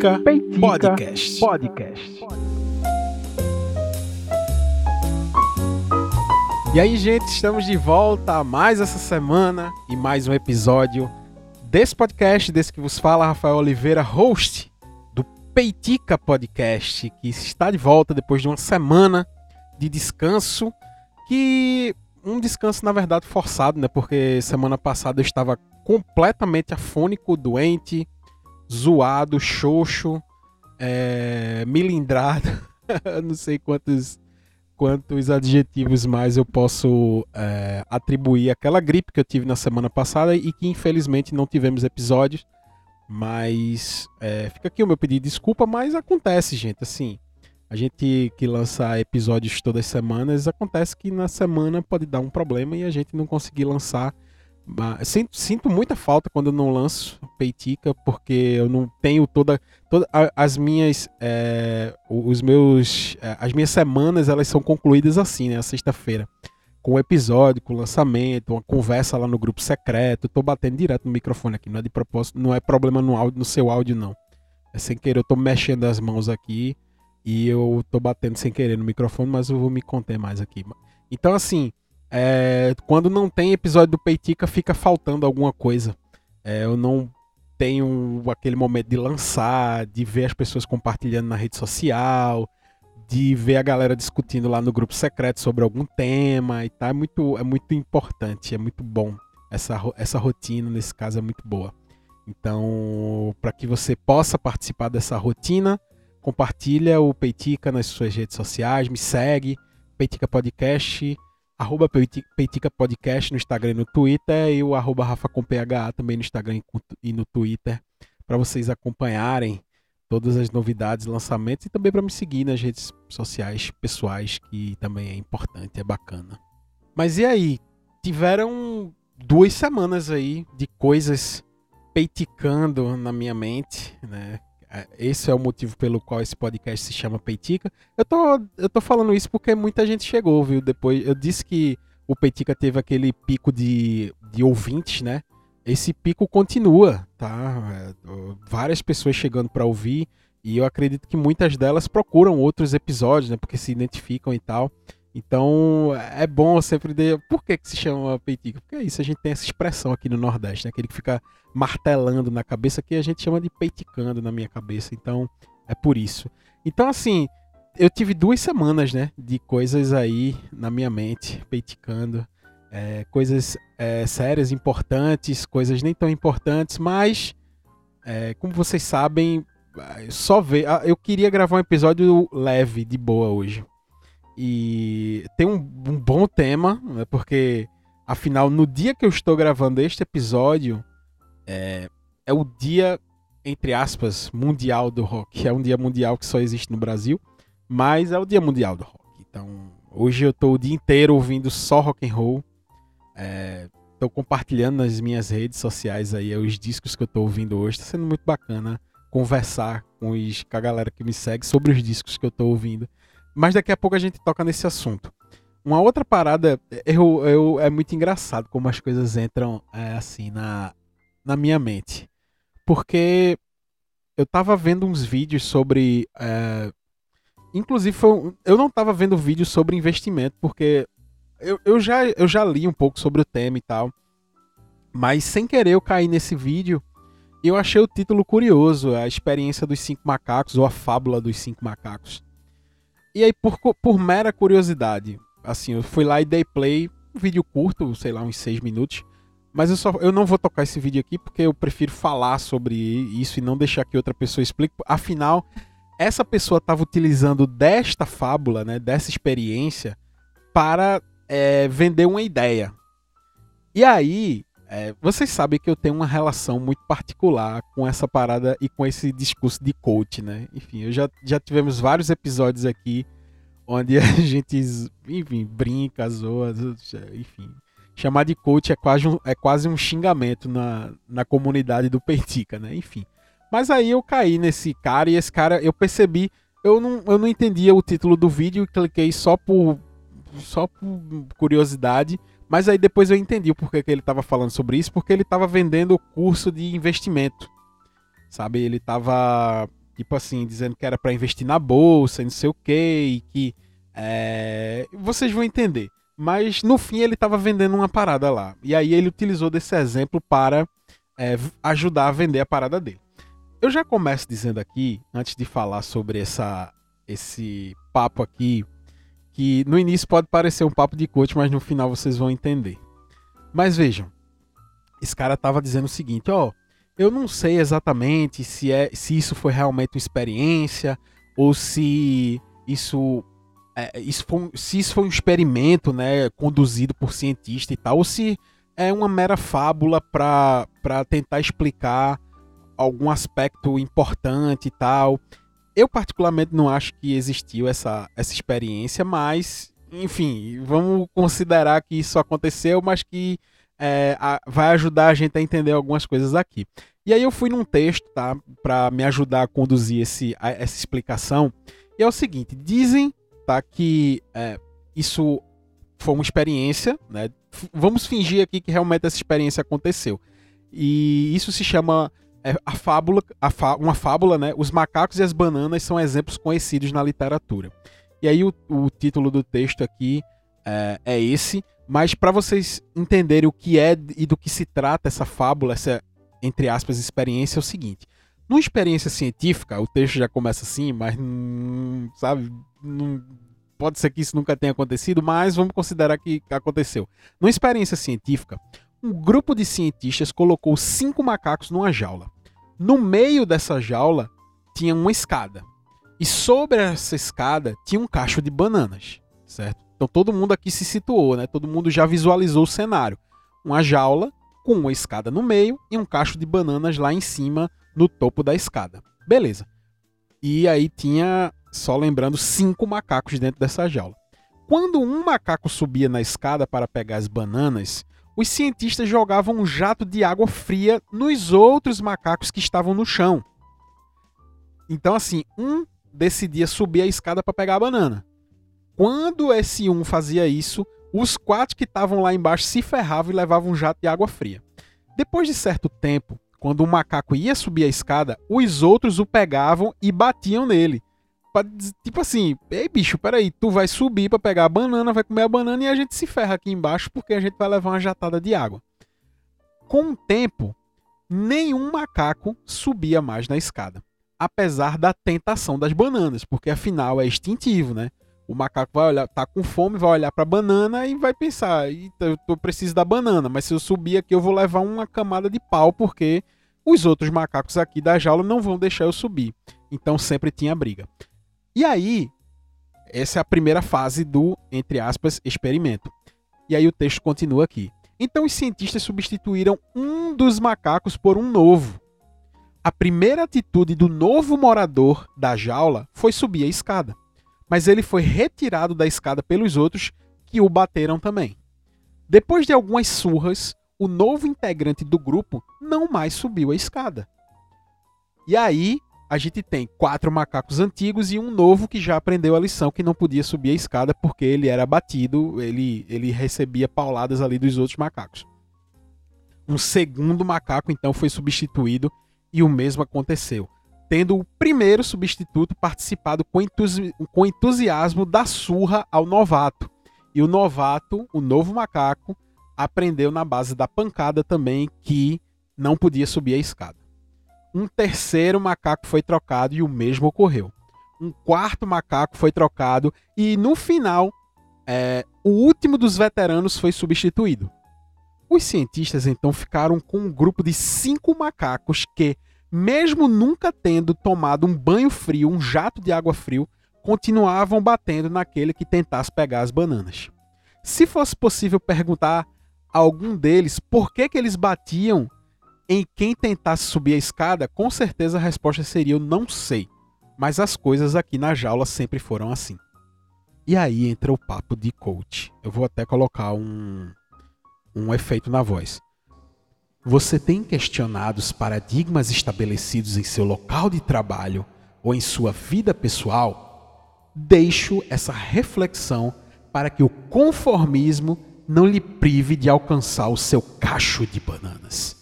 Peitica, Peitica Podcast. Podcast. E aí, gente, estamos de volta mais essa semana e mais um episódio desse podcast, desse que vos fala Rafael Oliveira, host do Peitica Podcast, que está de volta depois de uma semana de descanso, que um descanso na verdade forçado, né? Porque semana passada eu estava completamente afônico, doente, zoado, xoxo, é, milindrado, não sei quantos, quantos adjetivos mais eu posso é, atribuir àquela gripe que eu tive na semana passada e que infelizmente não tivemos episódios. Mas é, fica aqui o meu pedido de desculpa, mas acontece, gente. Assim, a gente que lança episódios todas as semanas, acontece que na semana pode dar um problema e a gente não conseguir lançar Sinto, sinto, muita falta quando eu não lanço Peitica, porque eu não tenho toda, toda as minhas é, os meus é, as minhas semanas elas são concluídas assim, né, sexta-feira, com o episódio, com o lançamento, uma conversa lá no grupo secreto. Tô batendo direto no microfone aqui, não é de propósito, não é problema no áudio, no seu áudio não. É sem querer, eu tô mexendo as mãos aqui e eu tô batendo sem querer no microfone, mas eu vou me conter mais aqui. Então assim, é, quando não tem episódio do Peitica, fica faltando alguma coisa. É, eu não tenho aquele momento de lançar, de ver as pessoas compartilhando na rede social, de ver a galera discutindo lá no grupo secreto sobre algum tema e tá. É muito, é muito importante, é muito bom. Essa, essa rotina, nesse caso, é muito boa. Então, para que você possa participar dessa rotina, compartilha o Peitica nas suas redes sociais, me segue, Peitica Podcast arroba Peitica Podcast no Instagram e no Twitter e o arroba Rafa com PHA também no Instagram e no Twitter para vocês acompanharem todas as novidades, lançamentos e também para me seguir nas redes sociais pessoais que também é importante, é bacana. Mas e aí? Tiveram duas semanas aí de coisas peiticando na minha mente, né? É, esse é o motivo pelo qual esse podcast se chama Peitica. Eu tô, eu tô falando isso porque muita gente chegou, viu? Depois eu disse que o Peitica teve aquele pico de, de ouvintes, né? Esse pico continua, tá? É, várias pessoas chegando para ouvir e eu acredito que muitas delas procuram outros episódios, né? Porque se identificam e tal. Então é bom sempre de. Por que, que se chama peitica? Porque é isso, a gente tem essa expressão aqui no Nordeste, né? aquele que fica martelando na cabeça, que a gente chama de peiticando na minha cabeça. Então é por isso. Então, assim, eu tive duas semanas, né? De coisas aí na minha mente, peiticando. É, coisas é, sérias, importantes, coisas nem tão importantes, mas é, como vocês sabem, só ver. Ah, eu queria gravar um episódio leve, de boa hoje e tem um, um bom tema, né, porque afinal, no dia que eu estou gravando este episódio, é, é o dia, entre aspas, mundial do rock. É um dia mundial que só existe no Brasil, mas é o dia mundial do rock. Então, hoje eu estou o dia inteiro ouvindo só rock and roll. É, compartilhando nas minhas redes sociais aí os discos que eu estou ouvindo hoje. Está sendo muito bacana conversar com, os, com a galera que me segue sobre os discos que eu estou ouvindo. Mas daqui a pouco a gente toca nesse assunto. Uma outra parada, eu, eu, é muito engraçado como as coisas entram é, assim na, na minha mente. Porque eu tava vendo uns vídeos sobre. É, inclusive, foi, eu não tava vendo vídeos sobre investimento, porque eu, eu, já, eu já li um pouco sobre o tema e tal. Mas sem querer eu caí nesse vídeo e eu achei o título curioso: A Experiência dos Cinco Macacos ou A Fábula dos Cinco Macacos. E aí, por, por mera curiosidade, assim, eu fui lá e dei play, um vídeo curto, sei lá, uns seis minutos. Mas eu, só, eu não vou tocar esse vídeo aqui porque eu prefiro falar sobre isso e não deixar que outra pessoa explique. Afinal, essa pessoa estava utilizando desta fábula, né, dessa experiência, para é, vender uma ideia. E aí, é, vocês sabem que eu tenho uma relação muito particular com essa parada e com esse discurso de coach, né? Enfim, eu já, já tivemos vários episódios aqui onde a gente, enfim, brinca, zoa, enfim. Chamar de coach é quase um, é quase um xingamento na, na comunidade do Peitica, né? Enfim. Mas aí eu caí nesse cara e esse cara, eu percebi, eu não, eu não entendia o título do vídeo e cliquei só por, só por curiosidade mas aí depois eu entendi o porquê que ele estava falando sobre isso, porque ele estava vendendo o curso de investimento. Sabe, ele estava tipo assim, dizendo que era para investir na bolsa, não sei o que, e que é... vocês vão entender. Mas no fim ele estava vendendo uma parada lá. E aí ele utilizou desse exemplo para é, ajudar a vender a parada dele. Eu já começo dizendo aqui, antes de falar sobre essa, esse papo aqui, que no início pode parecer um papo de coach, mas no final vocês vão entender. Mas vejam, esse cara estava dizendo o seguinte, ó, eu não sei exatamente se é se isso foi realmente uma experiência ou se isso é, isso foi, se isso foi um experimento, né, conduzido por cientista e tal, ou se é uma mera fábula para tentar explicar algum aspecto importante e tal. Eu, particularmente, não acho que existiu essa, essa experiência, mas, enfim, vamos considerar que isso aconteceu, mas que é, a, vai ajudar a gente a entender algumas coisas aqui. E aí eu fui num texto, tá, para me ajudar a conduzir esse, a, essa explicação. E é o seguinte: dizem, tá, que é, isso foi uma experiência, né? Vamos fingir aqui que realmente essa experiência aconteceu. E isso se chama é, a fábula, a uma fábula, né? Os macacos e as bananas são exemplos conhecidos na literatura. E aí o, o título do texto aqui é, é esse, mas para vocês entenderem o que é e do que se trata essa fábula, essa entre aspas experiência é o seguinte: numa experiência científica, o texto já começa assim, mas hum, sabe, não, pode ser que isso nunca tenha acontecido, mas vamos considerar que aconteceu. Numa experiência científica, um grupo de cientistas colocou cinco macacos numa jaula. No meio dessa jaula tinha uma escada. E sobre essa escada tinha um cacho de bananas, certo? Então todo mundo aqui se situou, né? Todo mundo já visualizou o cenário. Uma jaula com uma escada no meio e um cacho de bananas lá em cima, no topo da escada. Beleza. E aí tinha só lembrando, cinco macacos dentro dessa jaula. Quando um macaco subia na escada para pegar as bananas, os cientistas jogavam um jato de água fria nos outros macacos que estavam no chão. Então, assim, um decidia subir a escada para pegar a banana. Quando esse um fazia isso, os quatro que estavam lá embaixo se ferravam e levavam um jato de água fria. Depois de certo tempo, quando um macaco ia subir a escada, os outros o pegavam e batiam nele. Tipo assim, ei bicho, peraí, tu vai subir para pegar a banana, vai comer a banana e a gente se ferra aqui embaixo porque a gente vai levar uma jatada de água. Com o tempo, nenhum macaco subia mais na escada, apesar da tentação das bananas, porque afinal é instintivo, né? O macaco vai olhar, tá com fome, vai olhar para banana e vai pensar, eu, eu preciso da banana, mas se eu subir aqui eu vou levar uma camada de pau porque os outros macacos aqui da jaula não vão deixar eu subir. Então sempre tinha briga. E aí, essa é a primeira fase do, entre aspas, experimento. E aí o texto continua aqui. Então os cientistas substituíram um dos macacos por um novo. A primeira atitude do novo morador da jaula foi subir a escada, mas ele foi retirado da escada pelos outros que o bateram também. Depois de algumas surras, o novo integrante do grupo não mais subiu a escada. E aí a gente tem quatro macacos antigos e um novo que já aprendeu a lição que não podia subir a escada porque ele era batido, ele, ele recebia pauladas ali dos outros macacos. Um segundo macaco então foi substituído e o mesmo aconteceu, tendo o primeiro substituto participado com, entusi com entusiasmo da surra ao novato. E o novato, o novo macaco, aprendeu na base da pancada também que não podia subir a escada. Um terceiro macaco foi trocado e o mesmo ocorreu. Um quarto macaco foi trocado e no final é, o último dos veteranos foi substituído. Os cientistas então ficaram com um grupo de cinco macacos que, mesmo nunca tendo tomado um banho frio, um jato de água frio, continuavam batendo naquele que tentasse pegar as bananas. Se fosse possível perguntar a algum deles por que, que eles batiam em quem tentasse subir a escada, com certeza a resposta seria eu não sei. Mas as coisas aqui na jaula sempre foram assim. E aí entra o papo de coach. Eu vou até colocar um, um efeito na voz. Você tem questionado os paradigmas estabelecidos em seu local de trabalho ou em sua vida pessoal? Deixo essa reflexão para que o conformismo não lhe prive de alcançar o seu cacho de bananas.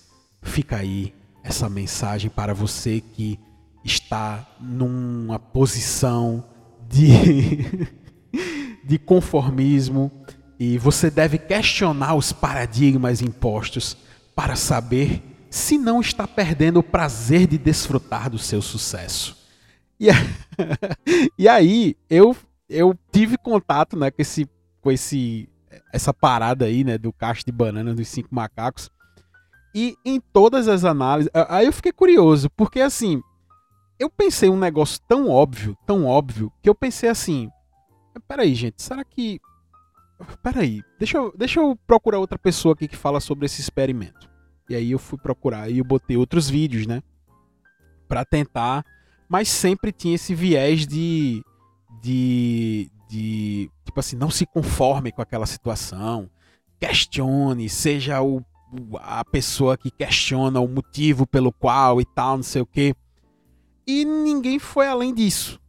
Fica aí essa mensagem para você que está numa posição de, de conformismo e você deve questionar os paradigmas impostos para saber se não está perdendo o prazer de desfrutar do seu sucesso. E, e aí eu, eu tive contato né, com, esse, com esse, essa parada aí né, do cacho de banana dos cinco macacos. E em todas as análises. Aí eu fiquei curioso, porque assim. Eu pensei um negócio tão óbvio, tão óbvio, que eu pensei assim. Peraí, gente, será que. Peraí, deixa eu, deixa eu procurar outra pessoa aqui que fala sobre esse experimento. E aí eu fui procurar e eu botei outros vídeos, né? Pra tentar. Mas sempre tinha esse viés de. De. de tipo assim, não se conforme com aquela situação. Questione, seja o, a pessoa que questiona o motivo pelo qual e tal, não sei o quê. E ninguém foi além disso.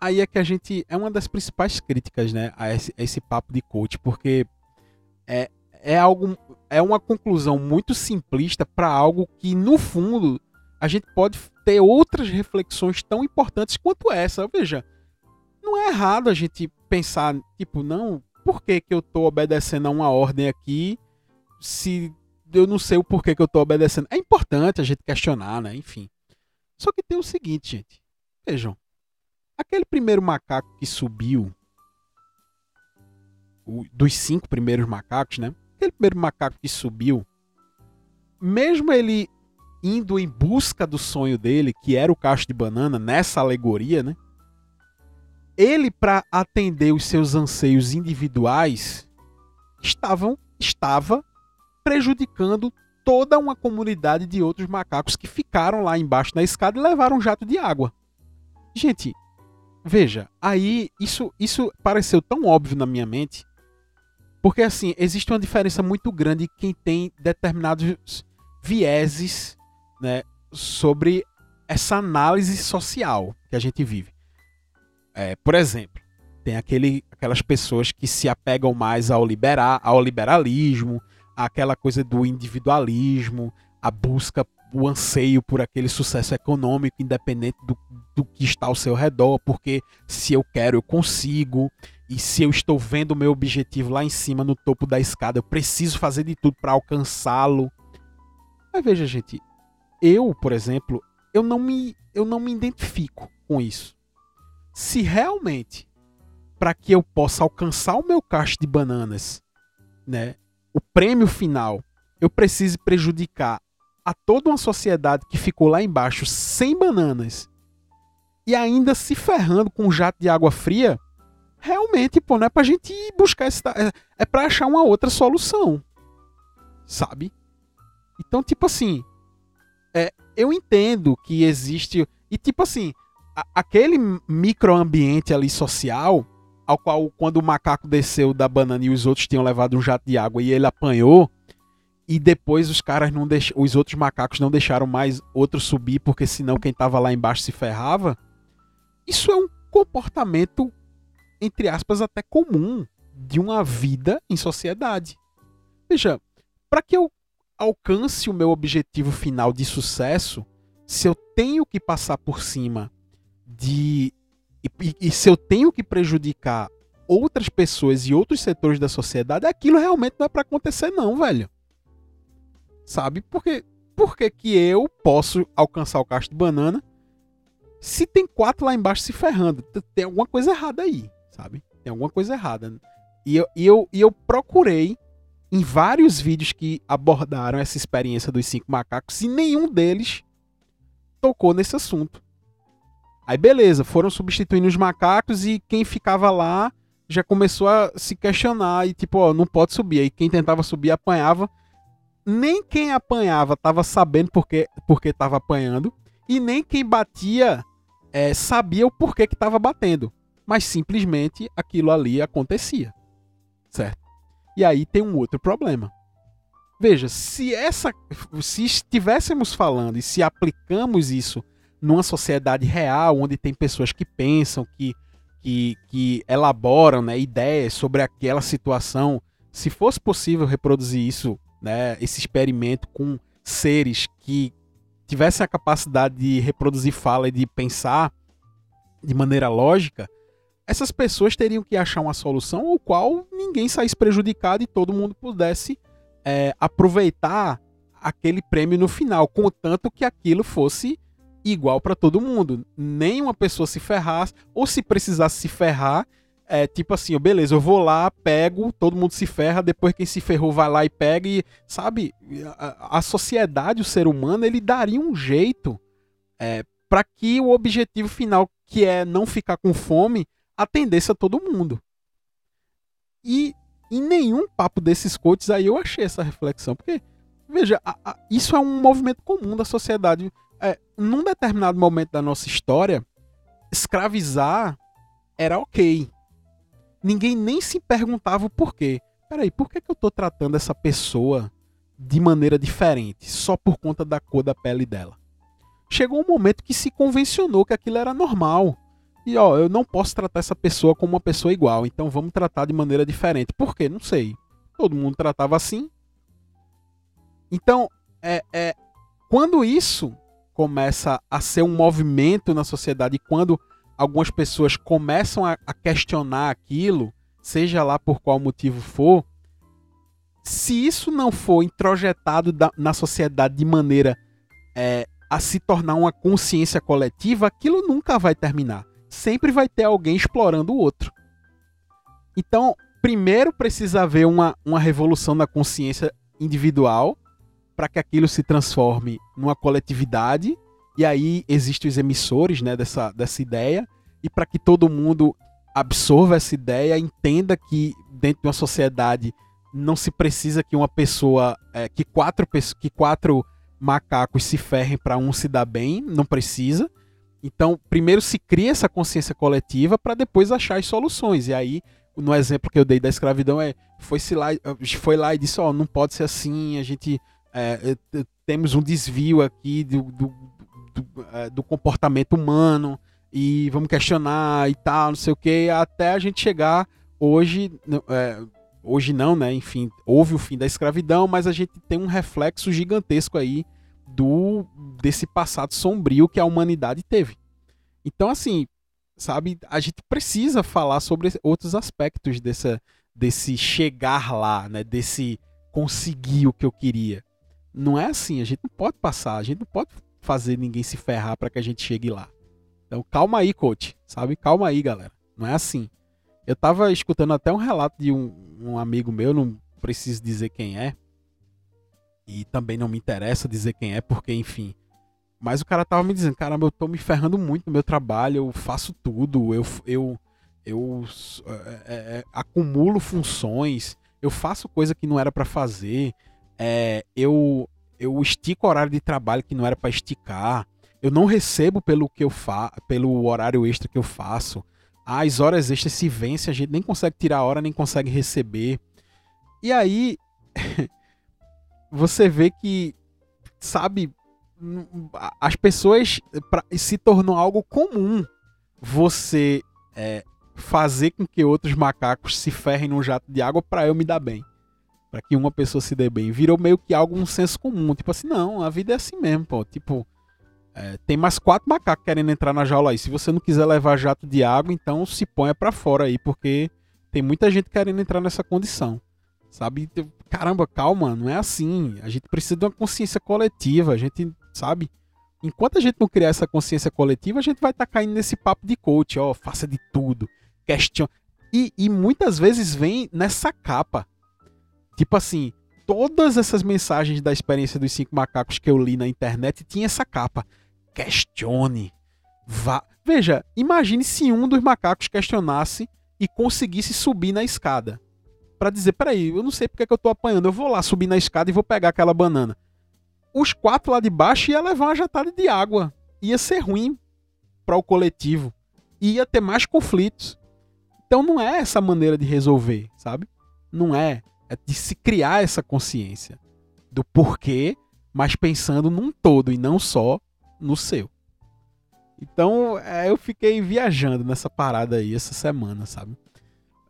Aí é que a gente. É uma das principais críticas, né? A esse, a esse papo de coach, porque é, é algo é uma conclusão muito simplista para algo que no fundo a gente pode ter outras reflexões tão importantes quanto essa. Veja, não é errado a gente pensar, tipo, não, por que, que eu estou obedecendo a uma ordem aqui se eu não sei o porquê que eu estou obedecendo? É importante a gente questionar, né? Enfim. Só que tem o seguinte, gente. Vejam. Aquele primeiro macaco que subiu, o, dos cinco primeiros macacos, né? aquele primeiro macaco que subiu, mesmo ele indo em busca do sonho dele, que era o cacho de banana, nessa alegoria, né? Ele, para atender os seus anseios individuais, estavam, estava prejudicando toda uma comunidade de outros macacos que ficaram lá embaixo na escada e levaram um jato de água. Gente, veja, aí isso, isso pareceu tão óbvio na minha mente porque, assim, existe uma diferença muito grande quem tem determinados vieses né, sobre essa análise social que a gente vive. É, por exemplo, tem aquele, aquelas pessoas que se apegam mais ao, liberar, ao liberalismo, aquela coisa do individualismo, a busca, o anseio por aquele sucesso econômico, independente do, do que está ao seu redor, porque se eu quero, eu consigo. E se eu estou vendo o meu objetivo lá em cima, no topo da escada, eu preciso fazer de tudo para alcançá-lo. Mas veja, gente, eu, por exemplo, eu não me, eu não me identifico com isso. Se realmente, para que eu possa alcançar o meu cacho de bananas, né, o prêmio final, eu preciso prejudicar a toda uma sociedade que ficou lá embaixo sem bananas e ainda se ferrando com um jato de água fria, realmente, pô, não é pra gente ir buscar esse. É, é pra achar uma outra solução. Sabe? Então, tipo assim. É, eu entendo que existe. E, tipo assim, a, aquele microambiente ali social, ao qual, quando o macaco desceu da banana e os outros tinham levado um jato de água e ele apanhou. E depois os caras não deix... os outros macacos não deixaram mais outro subir, porque senão quem tava lá embaixo se ferrava. Isso é um comportamento entre aspas, até comum de uma vida em sociedade. Veja, para que eu alcance o meu objetivo final de sucesso, se eu tenho que passar por cima de. E, e, se eu tenho que prejudicar outras pessoas e outros setores da sociedade, aquilo realmente não é para acontecer, não, velho. Sabe? Porque, por que, que eu posso alcançar o cacho de banana se tem quatro lá embaixo se ferrando? Tem alguma coisa errada aí sabe? Tem alguma coisa errada. E eu, e eu, e eu procurei em vários vídeos que abordaram essa experiência dos cinco macacos e nenhum deles tocou nesse assunto. Aí beleza, foram substituindo os macacos e quem ficava lá já começou a se questionar e tipo, ó, não pode subir. Aí quem tentava subir apanhava. Nem quem apanhava estava sabendo porque porque estava apanhando e nem quem batia é, sabia o porquê que estava batendo mas simplesmente aquilo ali acontecia. Certo? E aí tem um outro problema. Veja, se essa se estivéssemos falando e se aplicamos isso numa sociedade real, onde tem pessoas que pensam, que, que, que elaboram né, ideias sobre aquela situação, se fosse possível reproduzir isso, né, esse experimento com seres que tivessem a capacidade de reproduzir fala e de pensar de maneira lógica, essas pessoas teriam que achar uma solução ao qual ninguém saísse prejudicado e todo mundo pudesse é, aproveitar aquele prêmio no final, contanto que aquilo fosse igual para todo mundo. Nem uma pessoa se ferrasse, ou se precisasse se ferrar, é tipo assim, beleza, eu vou lá, pego, todo mundo se ferra, depois quem se ferrou vai lá e pega e, sabe, a, a sociedade, o ser humano, ele daria um jeito é, para que o objetivo final, que é não ficar com fome, atendesse a todo mundo. E em nenhum papo desses coaches aí eu achei essa reflexão, porque, veja, a, a, isso é um movimento comum da sociedade. É, num determinado momento da nossa história, escravizar era ok ninguém nem se perguntava o porquê. Peraí, por que, que eu tô tratando essa pessoa de maneira diferente, só por conta da cor da pele dela? Chegou um momento que se convencionou que aquilo era normal. E ó, eu não posso tratar essa pessoa como uma pessoa igual, então vamos tratar de maneira diferente. Por quê? Não sei. Todo mundo tratava assim. Então, é, é quando isso começa a ser um movimento na sociedade, quando algumas pessoas começam a, a questionar aquilo, seja lá por qual motivo for, se isso não for introjetado da, na sociedade de maneira é, a se tornar uma consciência coletiva, aquilo nunca vai terminar. Sempre vai ter alguém explorando o outro. Então, primeiro precisa haver uma, uma revolução da consciência individual para que aquilo se transforme numa coletividade e aí existem os emissores né, dessa, dessa ideia, e para que todo mundo absorva essa ideia, entenda que dentro de uma sociedade não se precisa que uma pessoa, é, que, quatro, que quatro macacos se ferrem para um se dar bem, não precisa. Então, primeiro se cria essa consciência coletiva para depois achar as soluções. E aí, no exemplo que eu dei da escravidão, é foi, lá, foi lá e disse: Ó, oh, não pode ser assim, a gente é, temos um desvio aqui do, do, do, é, do, comportamento humano e vamos questionar e tal, não sei o que, até a gente chegar hoje, é, hoje não, né? Enfim, houve o fim da escravidão, mas a gente tem um reflexo gigantesco aí do desse passado sombrio que a humanidade teve. Então, assim, sabe, a gente precisa falar sobre outros aspectos dessa, desse chegar lá, né? Desse conseguir o que eu queria. Não é assim, a gente não pode passar, a gente não pode fazer ninguém se ferrar para que a gente chegue lá. Então, calma aí, coach, sabe? Calma aí, galera. Não é assim. Eu tava escutando até um relato de um, um amigo meu, não preciso dizer quem é. E também não me interessa dizer quem é, porque, enfim. Mas o cara tava me dizendo, caramba, eu tô me ferrando muito no meu trabalho, eu faço tudo, eu, eu, eu é, é, acumulo funções, eu faço coisa que não era para fazer, é, eu, eu estico o horário de trabalho que não era para esticar, eu não recebo pelo que eu fa pelo horário extra que eu faço. As horas extras se vencem, a gente nem consegue tirar a hora, nem consegue receber. E aí você vê que, sabe, as pessoas pra, se tornou algo comum você é, fazer com que outros macacos se ferrem num jato de água para eu me dar bem. Para que uma pessoa se dê bem. Virou meio que algo um senso comum. Tipo assim, não, a vida é assim mesmo, pô. Tipo, é, tem mais quatro macacos querendo entrar na jaula aí. Se você não quiser levar jato de água, então se ponha para fora aí, porque tem muita gente querendo entrar nessa condição. Sabe? Caramba, calma, não é assim. A gente precisa de uma consciência coletiva. A gente, sabe? Enquanto a gente não criar essa consciência coletiva, a gente vai estar tá caindo nesse papo de coach, ó, faça de tudo, questione. E, e muitas vezes vem nessa capa. Tipo assim, todas essas mensagens da experiência dos cinco macacos que eu li na internet tinha essa capa questione. Vá. Veja, imagine se um dos macacos questionasse e conseguisse subir na escada. para dizer, peraí, eu não sei porque que eu tô apanhando, eu vou lá subir na escada e vou pegar aquela banana. Os quatro lá de baixo ia levar uma jatada de água. Ia ser ruim para o coletivo. Ia ter mais conflitos. Então não é essa maneira de resolver, sabe? Não é. É de se criar essa consciência do porquê, mas pensando num todo e não só no seu. Então, é, eu fiquei viajando nessa parada aí essa semana, sabe?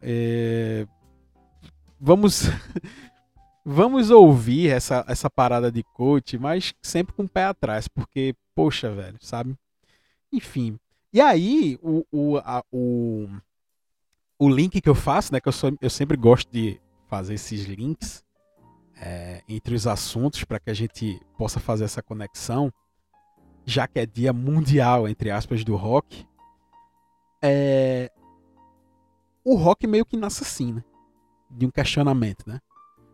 É... Vamos. vamos ouvir essa, essa parada de coach, mas sempre com o pé atrás, porque, poxa, velho, sabe? Enfim. E aí, o, o, a, o, o link que eu faço, né? Que eu, sou, eu sempre gosto de fazer esses links é, entre os assuntos para que a gente possa fazer essa conexão, já que é dia mundial, entre aspas, do rock. É, o rock meio que nasce assim, né? De um questionamento, né?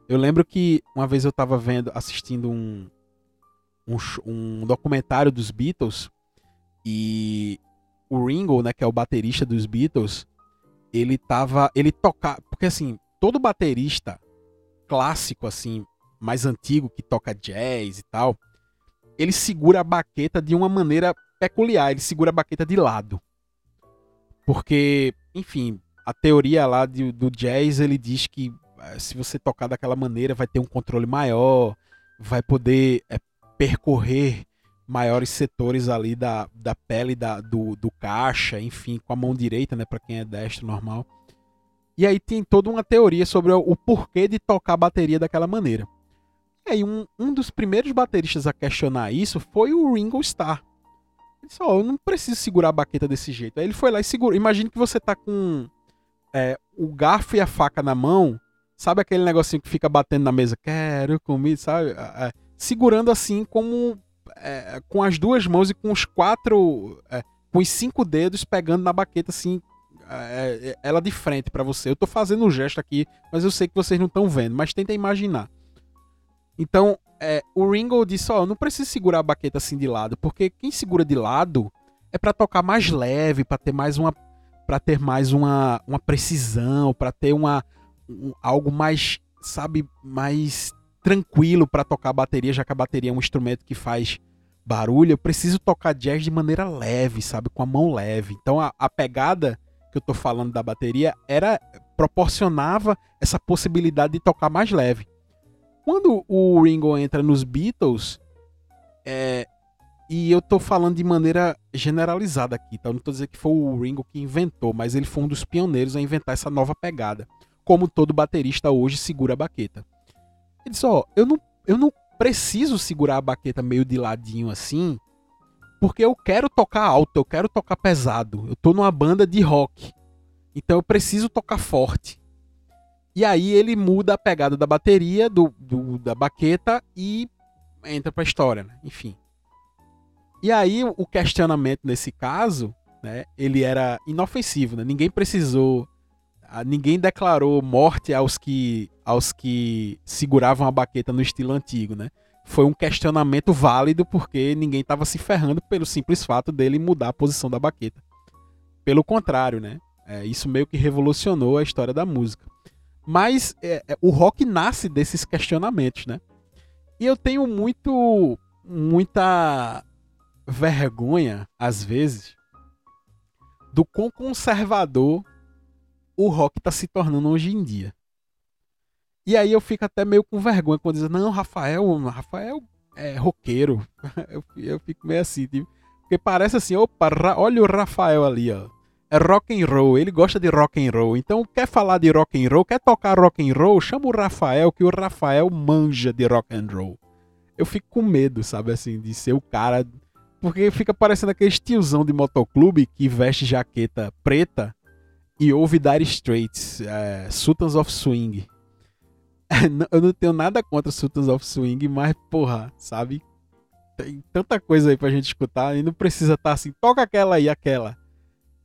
Eu lembro que uma vez eu estava vendo, assistindo um, um, um, documentário dos Beatles e o Ringo, né, que é o baterista dos Beatles, ele tava, ele toca, porque assim, todo baterista clássico assim, mais antigo que toca jazz e tal, ele segura a baqueta de uma maneira peculiar, ele segura a baqueta de lado. Porque, enfim, a teoria lá de, do jazz, ele diz que eh, se você tocar daquela maneira, vai ter um controle maior, vai poder é, percorrer maiores setores ali da, da pele da, do, do caixa, enfim, com a mão direita, né, para quem é destro normal. E aí tem toda uma teoria sobre o, porquê de tocar a bateria daquela maneira. E aí um, um dos primeiros bateristas a questionar isso foi o Ringo Starr. Ele disse, oh, eu não preciso segurar a baqueta desse jeito. Aí ele foi lá e segurou. Imagine que você tá com é, o garfo e a faca na mão Sabe aquele negocinho que fica batendo na mesa? Quero comida, sabe? É, segurando assim como é, com as duas mãos e com os quatro, é, com os cinco dedos pegando na baqueta assim, ela de frente para você. Eu tô fazendo um gesto aqui, mas eu sei que vocês não estão vendo, mas tenta imaginar. Então, é, o Ringo disse, ó, oh, não precisa segurar a baqueta assim de lado, porque quem segura de lado é para tocar mais leve, para ter mais uma para ter mais uma, uma precisão, para ter uma um, algo mais, sabe, mais tranquilo para tocar bateria, já que a bateria é um instrumento que faz barulho, eu preciso tocar jazz de maneira leve, sabe, com a mão leve. Então a, a pegada que eu tô falando da bateria era proporcionava essa possibilidade de tocar mais leve. Quando o Ringo entra nos Beatles, é, e eu tô falando de maneira generalizada aqui, tá? Não tô dizendo que foi o Ringo que inventou, mas ele foi um dos pioneiros a inventar essa nova pegada como todo baterista hoje segura a baqueta. Ele disse: Ó, eu não, eu não preciso segurar a baqueta meio de ladinho assim, porque eu quero tocar alto, eu quero tocar pesado. Eu tô numa banda de rock, então eu preciso tocar forte. E aí ele muda a pegada da bateria, do, do da baqueta e entra pra história, né? Enfim. E aí o questionamento nesse caso, né? Ele era inofensivo, né? Ninguém precisou ninguém declarou morte aos que, aos que seguravam a baqueta no estilo antigo, né? Foi um questionamento válido porque ninguém estava se ferrando pelo simples fato dele mudar a posição da baqueta. Pelo contrário, né? É, isso meio que revolucionou a história da música. Mas é, é, o rock nasce desses questionamentos, né? E eu tenho muito, muita vergonha, às vezes, do quão conservador o rock tá se tornando hoje em dia. E aí eu fico até meio com vergonha quando dizem, não, Rafael, Rafael é roqueiro. eu, eu fico meio assim, tipo, porque parece assim, opa, olha o Rafael ali, ó. É rock and roll, ele gosta de rock and roll. Então, quer falar de rock and roll, quer tocar rock and roll, chama o Rafael, que o Rafael manja de rock and roll. Eu fico com medo, sabe assim, de ser o cara, porque fica parecendo aquele tiozão de motoclube que veste jaqueta preta e ouve Dire Straits, é, Sultans of Swing. eu não tenho nada contra Sultans of Swing, mas, porra, sabe? Tem tanta coisa aí pra gente escutar e não precisa estar tá assim, toca aquela aí, aquela.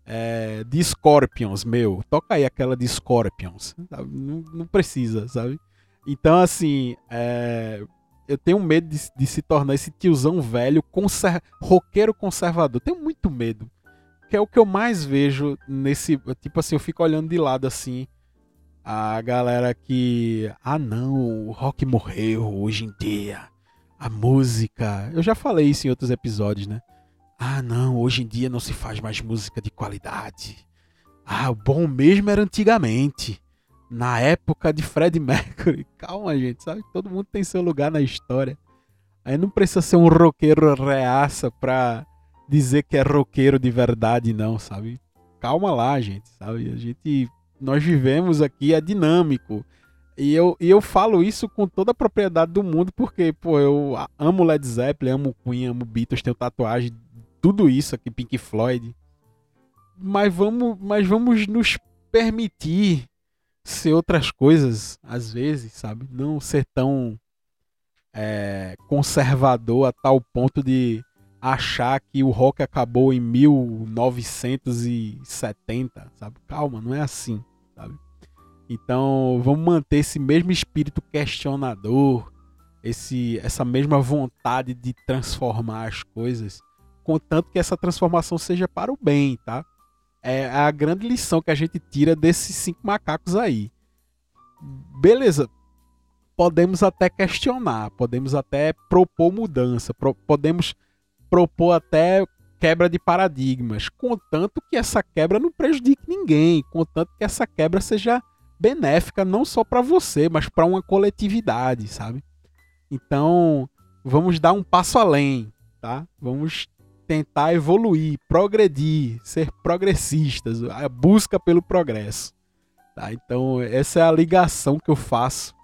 É, de Scorpions, meu, toca aí aquela de Scorpions. Não, não, precisa, sabe? Então, assim, é, eu tenho medo de, de, se tornar esse tiozão velho, conser roqueiro conservador. Tenho muito medo que é o que eu mais vejo nesse. Tipo assim, eu fico olhando de lado assim. A galera que. Ah, não, o rock morreu hoje em dia. A música. Eu já falei isso em outros episódios, né? Ah, não, hoje em dia não se faz mais música de qualidade. Ah, o bom mesmo era antigamente. Na época de Fred Mercury. Calma, gente, sabe? Todo mundo tem seu lugar na história. Aí não precisa ser um roqueiro reaça pra dizer que é roqueiro de verdade, não, sabe? Calma lá, gente, sabe? A gente. Nós vivemos aqui, é dinâmico. E eu, e eu falo isso com toda a propriedade do mundo, porque, pô, eu amo Led Zeppelin, amo Queen, amo Beatles, tenho tatuagem, tudo isso aqui, Pink Floyd. Mas vamos, mas vamos nos permitir ser outras coisas, às vezes, sabe? Não ser tão é, conservador a tal ponto de achar que o rock acabou em 1970, sabe? Calma, não é assim, sabe? Então, vamos manter esse mesmo espírito questionador, esse, essa mesma vontade de transformar as coisas, contanto que essa transformação seja para o bem, tá? É a grande lição que a gente tira desses cinco macacos aí. Beleza, podemos até questionar, podemos até propor mudança, pro, podemos propor até quebra de paradigmas, contanto que essa quebra não prejudique ninguém, contanto que essa quebra seja benéfica não só para você, mas para uma coletividade, sabe? Então, vamos dar um passo além, tá? Vamos tentar evoluir, progredir, ser progressistas, a busca pelo progresso. Tá? Então, essa é a ligação que eu faço.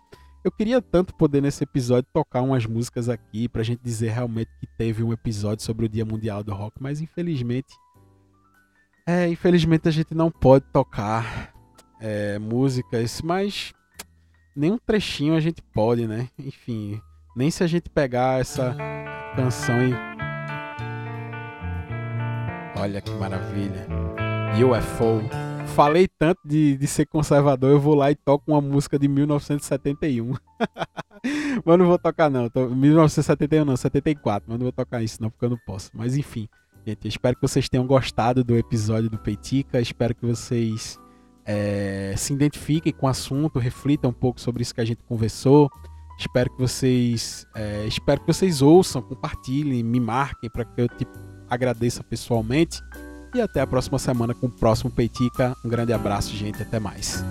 Eu queria tanto poder nesse episódio tocar umas músicas aqui pra gente dizer realmente que teve um episódio sobre o Dia Mundial do Rock, mas infelizmente é, infelizmente a gente não pode tocar é, músicas, mas nem um trechinho a gente pode, né? Enfim, nem se a gente pegar essa canção e Olha que maravilha. UFO. Falei tanto de, de ser conservador, eu vou lá e toco uma música de 1971. mas não vou tocar não. Tô, 1971 não, 74. Mas não vou tocar isso não, porque eu não posso. Mas enfim, gente, espero que vocês tenham gostado do episódio do Peitica. Espero que vocês é, se identifiquem com o assunto, reflitam um pouco sobre isso que a gente conversou. Espero que vocês, é, espero que vocês ouçam, compartilhem, me marquem para que eu tipo, agradeça pessoalmente. E até a próxima semana com o próximo Peitica. Um grande abraço, gente. Até mais.